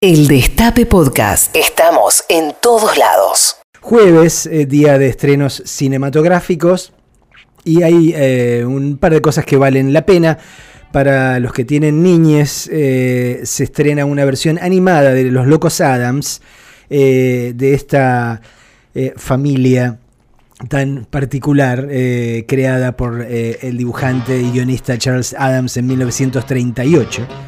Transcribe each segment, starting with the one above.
El Destape Podcast. Estamos en todos lados. Jueves, eh, día de estrenos cinematográficos. Y hay eh, un par de cosas que valen la pena. Para los que tienen niñes, eh, se estrena una versión animada de Los Locos Adams, de esta familia tan particular creada por el dibujante y guionista Charles Adams en 1938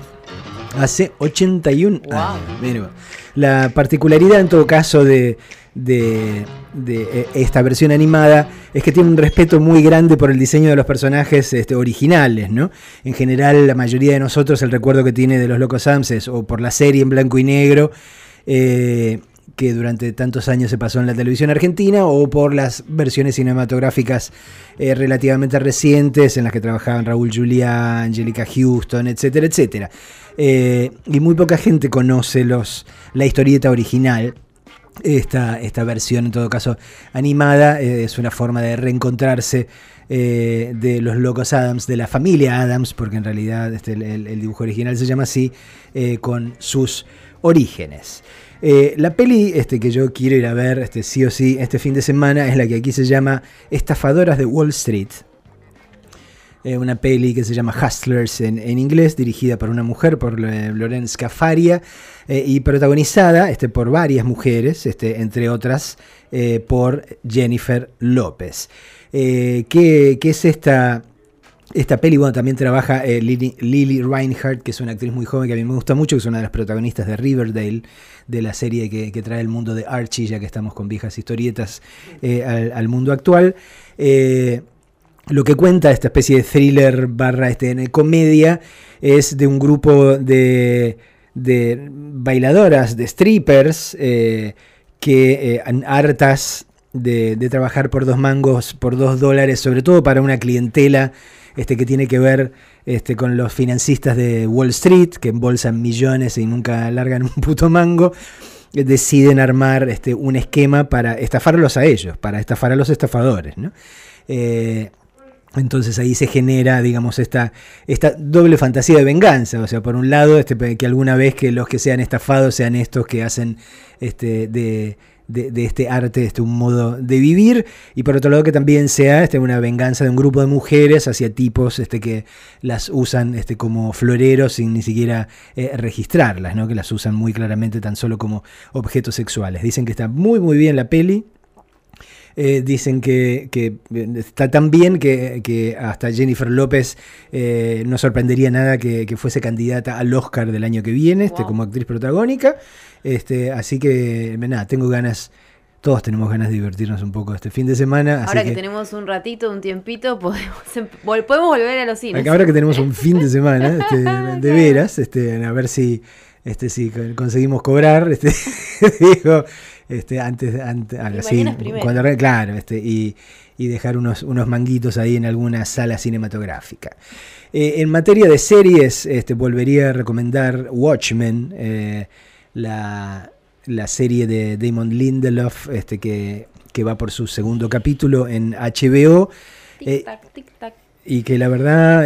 hace 81 años. la particularidad en todo caso de, de, eh, esta versión animada es que tiene un respeto muy grande por el diseño de los personajes este, originales, ¿no? En general, la mayoría de nosotros el recuerdo que tiene de los Locos Adams o por la serie en blanco y negro, eh, que durante tantos años se pasó en la televisión argentina o por las versiones cinematográficas eh, relativamente recientes en las que trabajaban Raúl Juliá, Angelica Houston, etcétera, etcétera. Eh, y muy poca gente conoce los, la historieta original. Esta, esta versión, en todo caso, animada, eh, es una forma de reencontrarse de los locos Adams, de la familia Adams, porque en realidad este, el, dibujo original se llama así, con sus orígenes. Eh, la peli este, que yo quiero ir a ver este, sí o sí este fin de semana es la que aquí se llama Estafadoras de Wall Street. Eh, una peli que se llama Hustlers en, inglés, dirigida por una mujer, por Lorenz Cafaria, eh, y protagonizada este, por varias mujeres, este, entre otras por Jennifer López. ¿qué, ¿Qué es esta esta peli, bueno, también trabaja eh, Lily, Reinhardt, que es una actriz muy joven que a mí me gusta mucho, que es una de las protagonistas de Riverdale, de la serie que, trae el mundo de Archie, ya que estamos con viejas historietas eh, al, mundo actual. Eh, lo que cuenta esta especie de thriller barra este, comedia es de un grupo de, de bailadoras, de strippers, que hartas de, de trabajar por dos mangos, por dos dólares, sobre todo para una clientela este, que tiene que ver este, con los financistas de Wall Street, que embolsan millones y nunca largan un puto mango, deciden armar este, un esquema para estafarlos a ellos, para estafar a los estafadores. Eh, entonces ahí se genera, digamos, esta, esta doble fantasía de venganza. O sea, por un lado, este, que alguna vez que los que sean estafados sean estos que hacen este, de, de, este arte, este, un modo de vivir, y por otro lado que también sea este, una venganza de un grupo de mujeres hacia tipos este, que las usan este, como floreros sin ni siquiera eh, registrarlas, ¿no? que las usan muy claramente tan solo como objetos sexuales. Dicen que está muy muy bien la peli. Eh, dicen que, que, está tan bien que, hasta Jennifer López eh, no sorprendería nada que, fuese candidata al Oscar del año que viene este, como actriz protagónica. Este, así que, nada, tengo ganas. Todos tenemos ganas de divertirnos un poco este fin de semana. Ahora que, tenemos un ratito, un tiempito, podemos, em, podemos volver a los cines. Ahora que tenemos un fin de semana, este, de veras, este, a ver si, este, si conseguimos cobrar. Este, digo, este, antes, antes así, cuando, claro, este, y, y, dejar unos, unos manguitos ahí en alguna sala cinematográfica. Eh, en materia de series, este, volvería a recomendar Watchmen. Eh, la, serie de Damon Lindelof, este, que, que, va por su segundo capítulo en HBO. Eh, y que la verdad,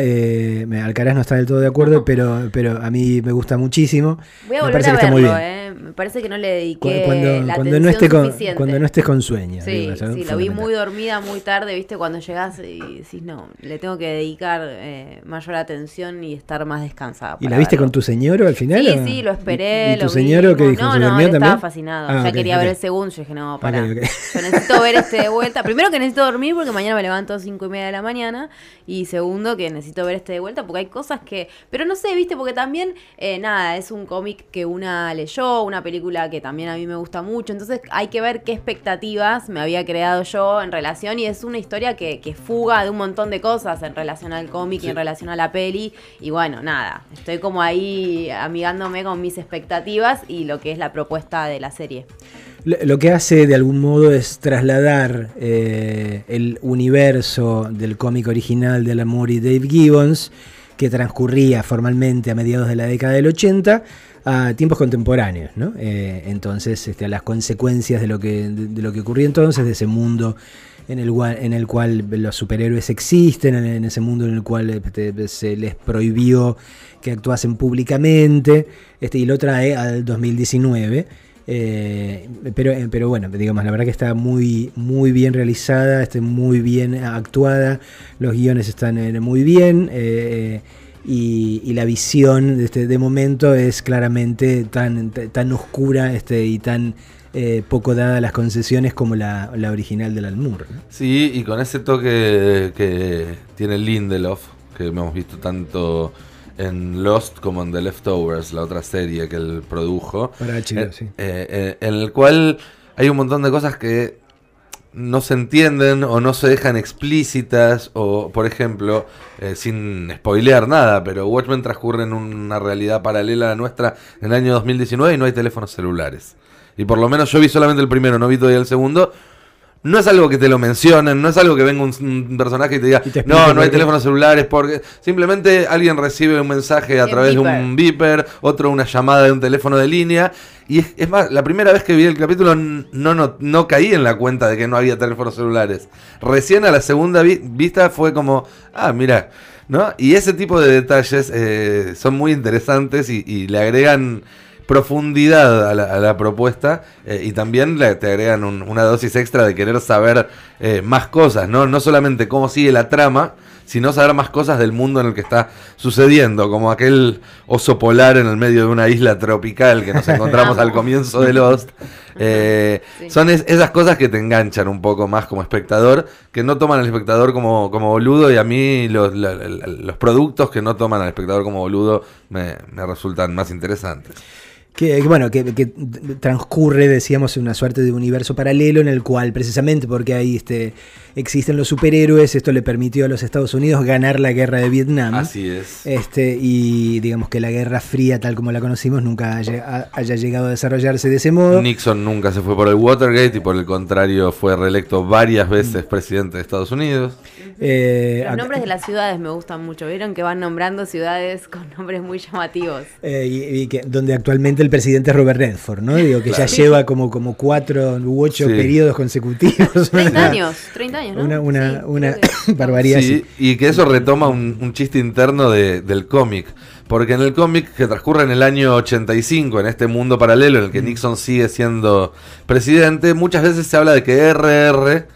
Alcaraz no está del todo de acuerdo, pero, pero a mí me gusta muchísimo. Voy a me parece a que está muy bien. Me parece que no le dediqué cuando, la cuando no esté con, Cuando no estés con sueño. Sí, sí, lo vi muy dormida, muy tarde, viste, cuando llegás y decís, no, le tengo que dedicar eh, mayor atención y estar más descansada. ¿Y la viste con tu señor al final? Sí, sí, lo esperé. ¿Y, tu señor que dijo? No, no, estaba fascinado. Ah, ya quería ver el segundo, yo dije, no, para. Yo necesito ver este de vuelta. Primero que necesito dormir porque mañana me levanto a cinco y media de la mañana. Y segundo que necesito ver este de vuelta porque hay cosas que... Pero no sé, viste, porque también, eh, nada, es un cómic que una leyó, una película que también a mí me gusta mucho, entonces hay que ver qué expectativas me había creado yo en relación y es una historia que, que fuga de un montón de cosas en relación al cómic y en relación a la peli. Y bueno, nada, estoy como ahí amigándome con mis expectativas y lo que es la propuesta de la serie. Lo que hace de algún modo es trasladar eh, el universo del cómic original de Amour y Dave Gibbons que transcurría formalmente a mediados de la década del 80 a tiempos contemporáneos, ¿no? Eh, entonces, este, a las consecuencias de lo que, de, lo que ocurrió entonces, de ese mundo en el, en el cual los superhéroes existen, en, ese mundo en el cual este, se les prohibió que actuasen públicamente, este, y lo trae al 2019. Eh, pero, pero bueno, digamos, la verdad que está muy, muy bien realizada, está muy bien actuada, los guiones están muy bien. Eh, y, la visión de, este, de momento es claramente tan, tan oscura este, y tan eh, poco dada a las concesiones como la, original del Almur. Sí, y con ese toque que tiene Lindelof, que hemos visto tanto en Lost como en The Leftovers, la otra serie que él produjo. Para eh, sí. Eh, en el cual hay un montón de cosas que no se entienden o no se dejan explícitas o, por ejemplo, eh, sin spoilear nada, pero Watchmen transcurre en una realidad paralela a la nuestra en el año 2019 y no hay teléfonos celulares. Y por lo menos yo vi solamente el primero, no vi todavía el segundo. No es algo que te lo mencionen, no es algo que venga un, personaje y te diga, no, no hay teléfonos celulares, porque simplemente alguien recibe un mensaje a través de un beeper, otro una llamada de un teléfono de línea. Y es, más, la primera vez que vi el capítulo no, no, no caí en la cuenta de que no había teléfonos celulares. Recién a la segunda vista fue como, ah, mira, ¿no? Y ese tipo de detalles eh, son muy interesantes y le agregan profundidad a la, propuesta eh, y también le, te agregan una dosis extra de querer saber eh, más cosas, ¿no? No solamente cómo sigue la trama, sino saber más cosas del mundo en el que está sucediendo, como aquel oso polar en el medio de una isla tropical que nos encontramos al comienzo de Lost. Eh, son esas cosas que te enganchan un poco más como espectador, que no toman al espectador como, como boludo y a mí los, los, productos que no toman al espectador como boludo me, me resultan más interesantes. Que, bueno, que, transcurre, decíamos, en una suerte de universo paralelo en el cual, precisamente porque ahí este, existen los superhéroes, esto le permitió a los Estados Unidos ganar la guerra de Vietnam. Así es. Este, y digamos que la Guerra Fría, tal como la conocimos, nunca haya, llegado a desarrollarse de ese modo. Nixon nunca se fue por el Watergate y por el contrario fue reelecto varias veces presidente de Estados Unidos. Eh, los nombres de las ciudades me gustan mucho. Vieron que van nombrando ciudades con nombres muy llamativos. Eh, y, que, donde actualmente el presidente es Robert Redford, ¿no? Digo, que ya lleva como, como cuatro u ocho periodos consecutivos. 30 años, 30 años, ¿no? Una, una, barbaridad. Sí, y que eso retoma un, chiste interno del cómic. Porque en el cómic que transcurre en el año 85, en este mundo paralelo en el que mm. Nixon sigue siendo presidente, muchas veces se habla de que RR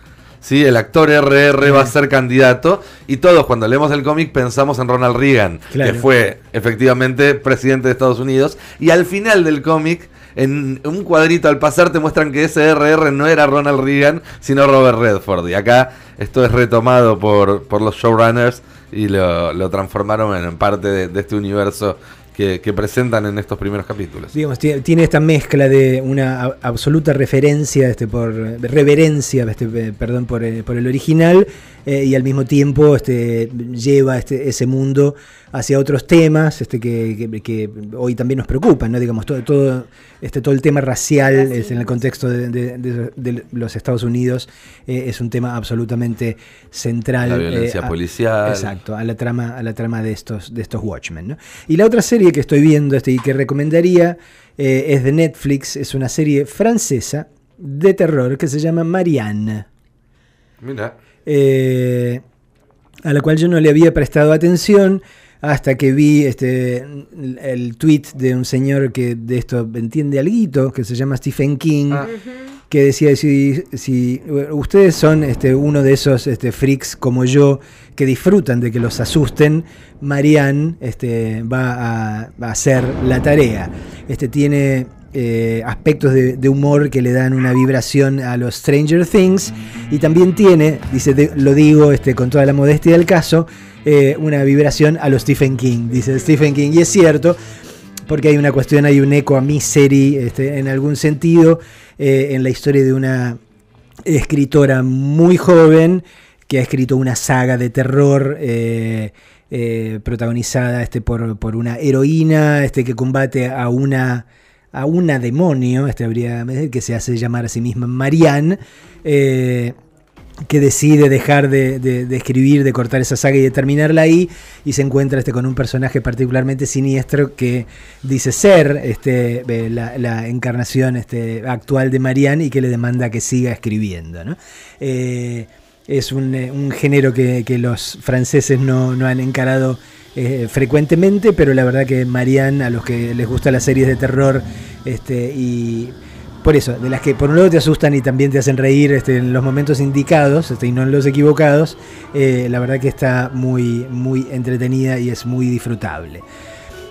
¿sí? El actor RR va a ser candidato y todos cuando leemos el cómic pensamos en Ronald Reagan, que fue efectivamente presidente de Estados Unidos, y al final del cómic en un cuadrito al pasar te muestran que ese RR no era Ronald Reagan, sino Robert Redford. Y acá esto es retomado por, por los showrunners y lo, transformaron en parte de este universo que, presentan en estos primeros capítulos. Digamos, tiene esta mezcla de una absoluta referencia, este, por reverencia, este, perdón, por, eh, por el original, eh, y al mismo tiempo este, lleva este, ese mundo hacia otros temas este, que, hoy también nos preocupan, ¿no? Digamos, todo, todo, este, todo el tema racial es, en el contexto de, los Estados Unidos eh, es un tema absolutamente central. La violencia eh, policial. Exacto, a la trama, a la trama de estos, de estos Watchmen. Y la otra serie que estoy viendo este, y que recomendaría es de Netflix, es una serie francesa de terror que se llama Marianne. Mira. Eh, a la cual yo no le había prestado atención hasta que vi este, el tweet de un señor que de esto entiende algo, que se llama Stephen King, ah. que decía, si, si ustedes son este, uno de esos este, freaks como yo que disfrutan de que los asusten, Marianne este, va, a, va a hacer la tarea. Este, tiene eh, aspectos de, humor que le dan una vibración a los Stranger Things y también tiene, dice, lo digo este, con toda la modestia del caso, eh, una vibración a los Stephen King, dice Stephen King, y es cierto, porque hay una cuestión, hay un eco a Misery este, en algún sentido, eh, en la historia de una escritora muy joven que ha escrito una saga de terror. protagonizada este, por, por, una heroína este, que combate a una a una demonio, este habría que se hace llamar a sí misma Marianne, eh, que decide dejar de, escribir, de cortar esa saga y de terminarla ahí, y se encuentra este, con un personaje particularmente siniestro que dice ser este, la, encarnación este, actual de Marianne y que le demanda que siga escribiendo. Eh, es un, género que, los franceses no, han encarado eh, frecuentemente, pero la verdad que Marianne, a los que les gustan las series de terror este, y por eso, de las que por un lado te asustan y también te hacen reír este, en los momentos indicados este, y no en los equivocados, eh, la verdad que está muy, muy entretenida y es muy disfrutable.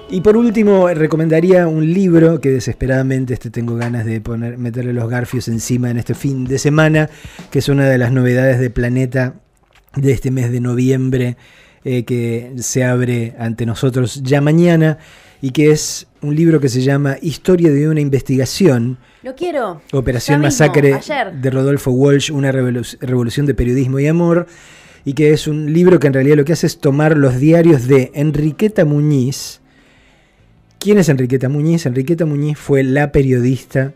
Y por último, recomendaría un libro que desesperadamente este, tengo ganas de poner, meterle los garfios encima en este fin de semana, que es una de las novedades de Planeta de este mes de noviembre, eh, que se abre ante nosotros ya mañana, y que es un libro que se llama Historia de una investigación lo quiero. Operación Masacre de Rodolfo Walsh, una revolución de periodismo y amor. Y que es un libro que en realidad lo que hace es tomar los diarios de Enriqueta Muñiz. ¿Quién es Enriqueta Muñiz? Enriqueta Muñiz fue la periodista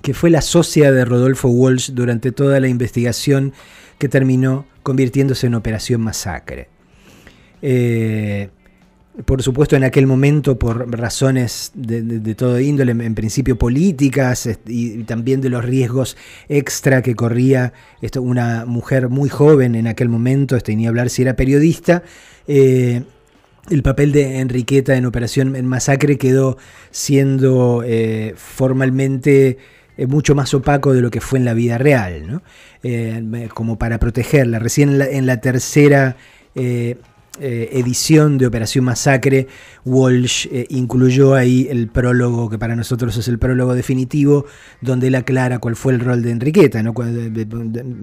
que fue la socia de Rodolfo Walsh durante toda la investigación que terminó convirtiéndose en Operación Masacre. Eh, por supuesto en aquel momento por razones de, todo índole, en principio políticas y también de los riesgos extra que corría una mujer muy joven en aquel momento, este, ni hablar si era periodista. Eh, el papel de Enriqueta en Operación en Masacre quedó siendo eh, formalmente eh, mucho más opaco de lo que fue en la vida real, como para protegerla. Recién en la, tercera eh, edición de Operación Masacre, Walsh eh, incluyó ahí el prólogo, que para nosotros es el prólogo definitivo, donde él aclara cuál fue el rol de Enriqueta. ¿no?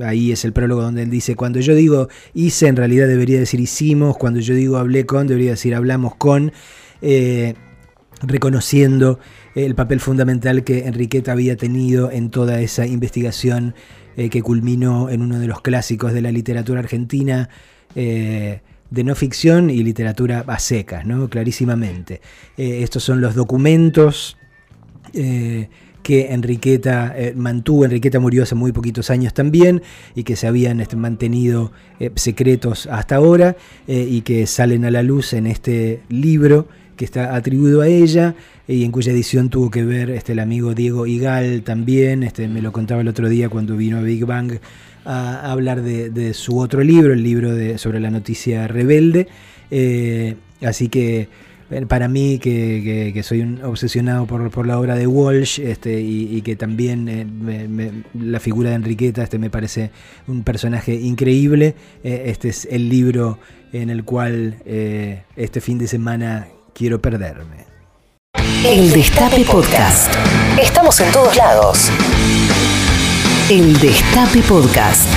ahí es el prólogo donde él dice, cuando yo digo hice, en realidad debería decir hicimos, cuando yo digo hablé con, debería decir hablamos con, eh, reconociendo el papel fundamental que Enriqueta había tenido en toda esa investigación que culminó en uno de los clásicos de la literatura argentina de no ficción y literatura a secas, ¿no? clarísimamente. Eh, estos son los documentos eh, que Enriqueta eh, mantuvo. Enriqueta murió hace muy poquitos años también y que se habían este, mantenido secretos hasta ahora y que salen a la luz en este libro que está atribuido a ella y en cuya edición tuvo que ver este, el amigo Diego Igal también, este, me lo contaba el otro día cuando vino a Big Bang a, hablar de, su otro libro, el libro de, sobre la noticia rebelde. Eh, así que eh, para mí, que, soy un obsesionado por, la obra de Walsh este, y, que también eh, la figura de Enriqueta este, me parece un personaje increíble, este es el libro en el cual este fin de semana quiero perderme. El Destape Podcast. Estamos en todos lados. El Destape Podcast.